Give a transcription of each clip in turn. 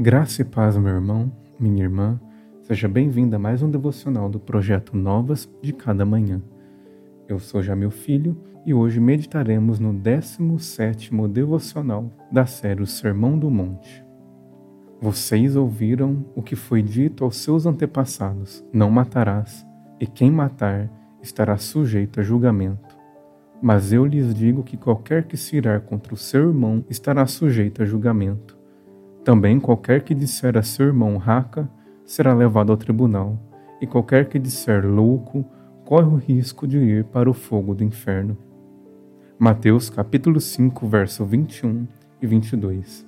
Graça e paz, meu irmão, minha irmã. Seja bem-vinda a mais um devocional do projeto Novas de Cada Manhã. Eu sou Jamil Filho e hoje meditaremos no 17º devocional da série O Sermão do Monte. Vocês ouviram o que foi dito aos seus antepassados: Não matarás, e quem matar estará sujeito a julgamento. Mas eu lhes digo que qualquer que se irar contra o seu irmão estará sujeito a julgamento. Também qualquer que disser a seu irmão raca será levado ao tribunal, e qualquer que disser louco corre o risco de ir para o fogo do inferno. Mateus capítulo 5, verso 21 e 22.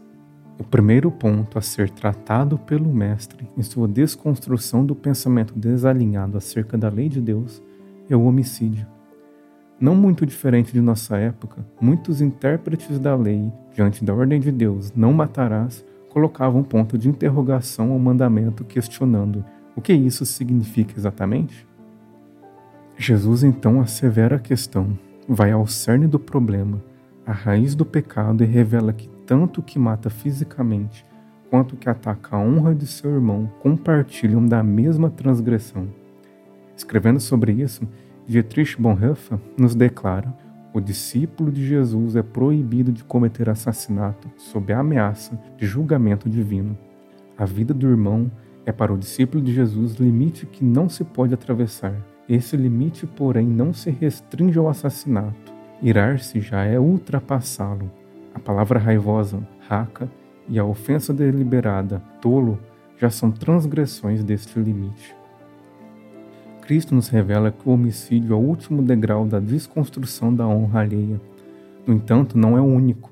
O primeiro ponto a ser tratado pelo mestre em sua desconstrução do pensamento desalinhado acerca da lei de Deus é o homicídio. Não muito diferente de nossa época, muitos intérpretes da lei, diante da ordem de Deus, não matarás, colocava um ponto de interrogação ao mandamento, questionando o que isso significa exatamente? Jesus então assevera a questão, vai ao cerne do problema, à raiz do pecado e revela que tanto o que mata fisicamente quanto o que ataca a honra de seu irmão compartilham da mesma transgressão. Escrevendo sobre isso, Dietrich Bonhoeffer nos declara o discípulo de Jesus é proibido de cometer assassinato sob a ameaça de julgamento divino. A vida do irmão é para o discípulo de Jesus limite que não se pode atravessar. Esse limite, porém, não se restringe ao assassinato. Irar-se já é ultrapassá-lo. A palavra raivosa, raca, e a ofensa deliberada, tolo, já são transgressões deste limite. Cristo nos revela que o homicídio é o último degrau da desconstrução da honra alheia. No entanto, não é o único.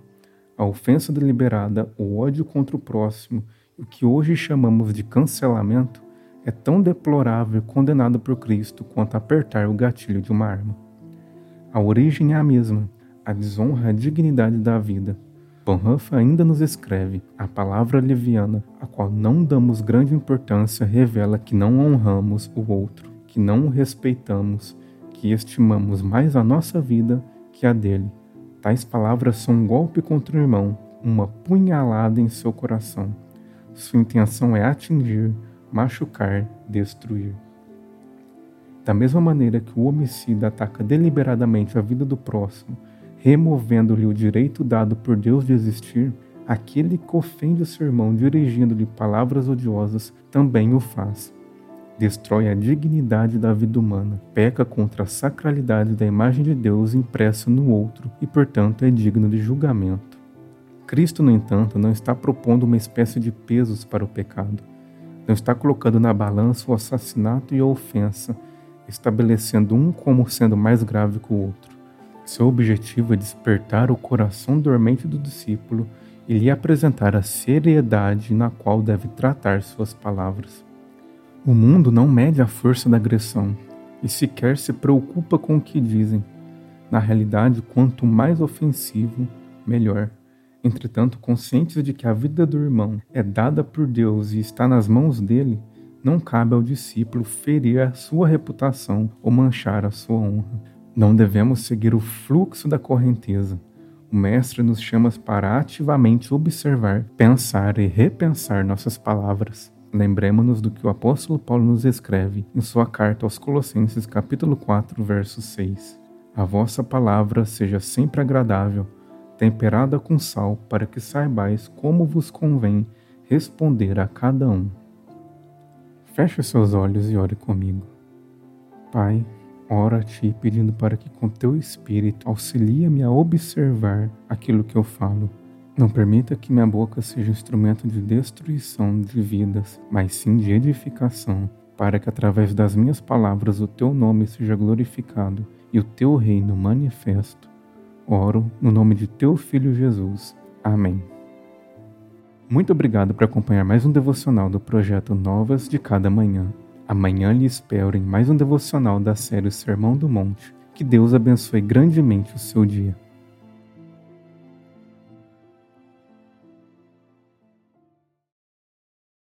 A ofensa deliberada, o ódio contra o próximo, o que hoje chamamos de cancelamento, é tão deplorável e condenado por Cristo quanto apertar o gatilho de uma arma. A origem é a mesma, a desonra é a dignidade da vida. Bonhoeffer ainda nos escreve: a palavra leviana, a qual não damos grande importância, revela que não honramos o outro que não o respeitamos, que estimamos mais a nossa vida que a dele. Tais palavras são um golpe contra o irmão, uma punhalada em seu coração. Sua intenção é atingir, machucar, destruir. Da mesma maneira que o homicida ataca deliberadamente a vida do próximo, removendo-lhe o direito dado por Deus de existir, aquele que ofende o seu irmão dirigindo-lhe palavras odiosas também o faz destrói a dignidade da vida humana, peca contra a sacralidade da imagem de Deus impressa no outro e, portanto, é digno de julgamento. Cristo, no entanto, não está propondo uma espécie de pesos para o pecado. Não está colocando na balança o assassinato e a ofensa, estabelecendo um como sendo mais grave que o outro. Seu objetivo é despertar o coração dormente do discípulo e lhe apresentar a seriedade na qual deve tratar suas palavras. O mundo não mede a força da agressão e sequer se preocupa com o que dizem. Na realidade, quanto mais ofensivo, melhor. Entretanto, conscientes de que a vida do irmão é dada por Deus e está nas mãos dele, não cabe ao discípulo ferir a sua reputação ou manchar a sua honra. Não devemos seguir o fluxo da correnteza. O Mestre nos chama para ativamente observar, pensar e repensar nossas palavras. Lembremos-nos do que o apóstolo Paulo nos escreve em sua carta aos Colossenses, capítulo 4, verso 6. A vossa palavra seja sempre agradável, temperada com sal, para que saibais como vos convém responder a cada um. Feche seus olhos e ore comigo. Pai, ora a Ti pedindo para que com Teu Espírito auxilie-me a observar aquilo que eu falo não permita que minha boca seja instrumento de destruição de vidas, mas sim de edificação, para que através das minhas palavras o teu nome seja glorificado e o teu reino manifesto. Oro no nome de teu filho Jesus. Amém. Muito obrigado por acompanhar mais um devocional do projeto Novas de Cada Manhã. Amanhã lhe espero em mais um devocional da série Sermão do Monte. Que Deus abençoe grandemente o seu dia.